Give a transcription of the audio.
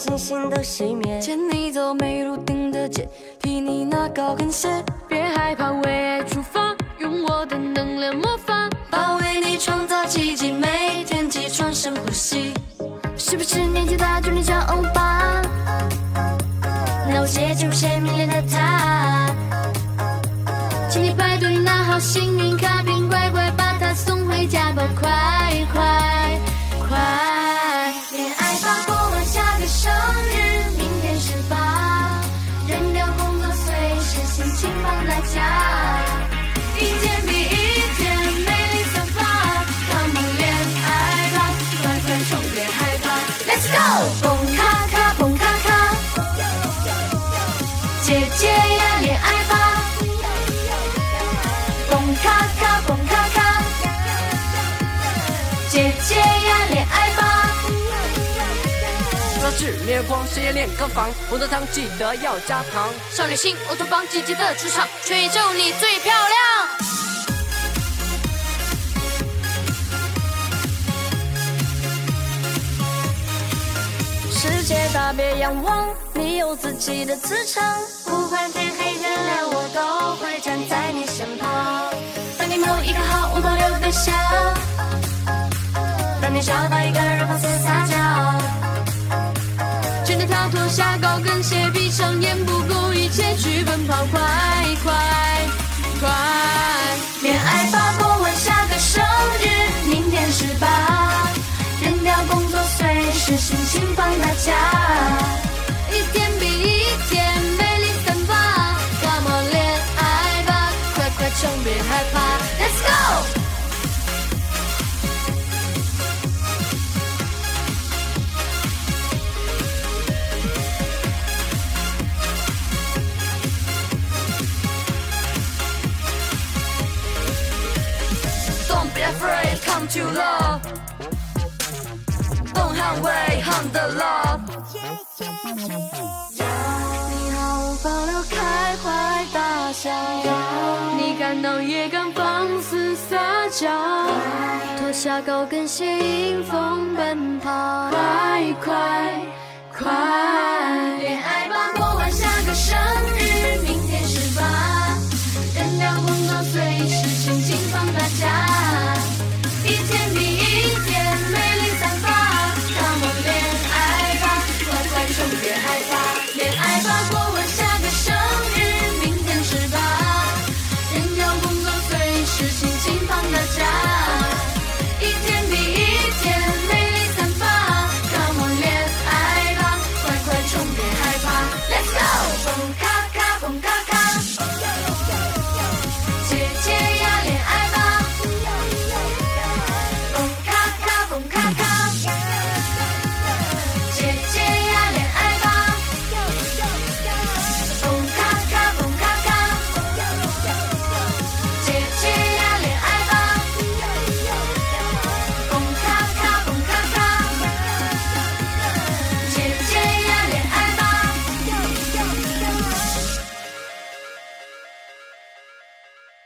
星星都熄灭。牵你走没路灯的街，替你拿高跟鞋。别害怕，为爱出发，用我的蹦卡卡，蹦卡卡，姐姐呀，恋爱吧。说炽烈光，事业练歌房，红豆汤记得要加糖。少女心，欧洲帮姐姐的主场，全宇宙你最漂亮。世界大，别仰望，你有自己的磁场。不管天黑天亮，我都会站在你身一个好物保留的笑，当你找到一个人放肆撒娇，真的跳脱下高跟鞋，闭上眼不顾一切去奔跑，快快快！恋爱吧，过完下个生日，明天十八，扔掉工作，随时心情放大假。Let's go! Don't be afraid, come to love. Don't hang the love. Yeah, yeah, yeah. 你敢闹也敢放肆撒娇，脱下高跟鞋迎风奔跑，快快！sushi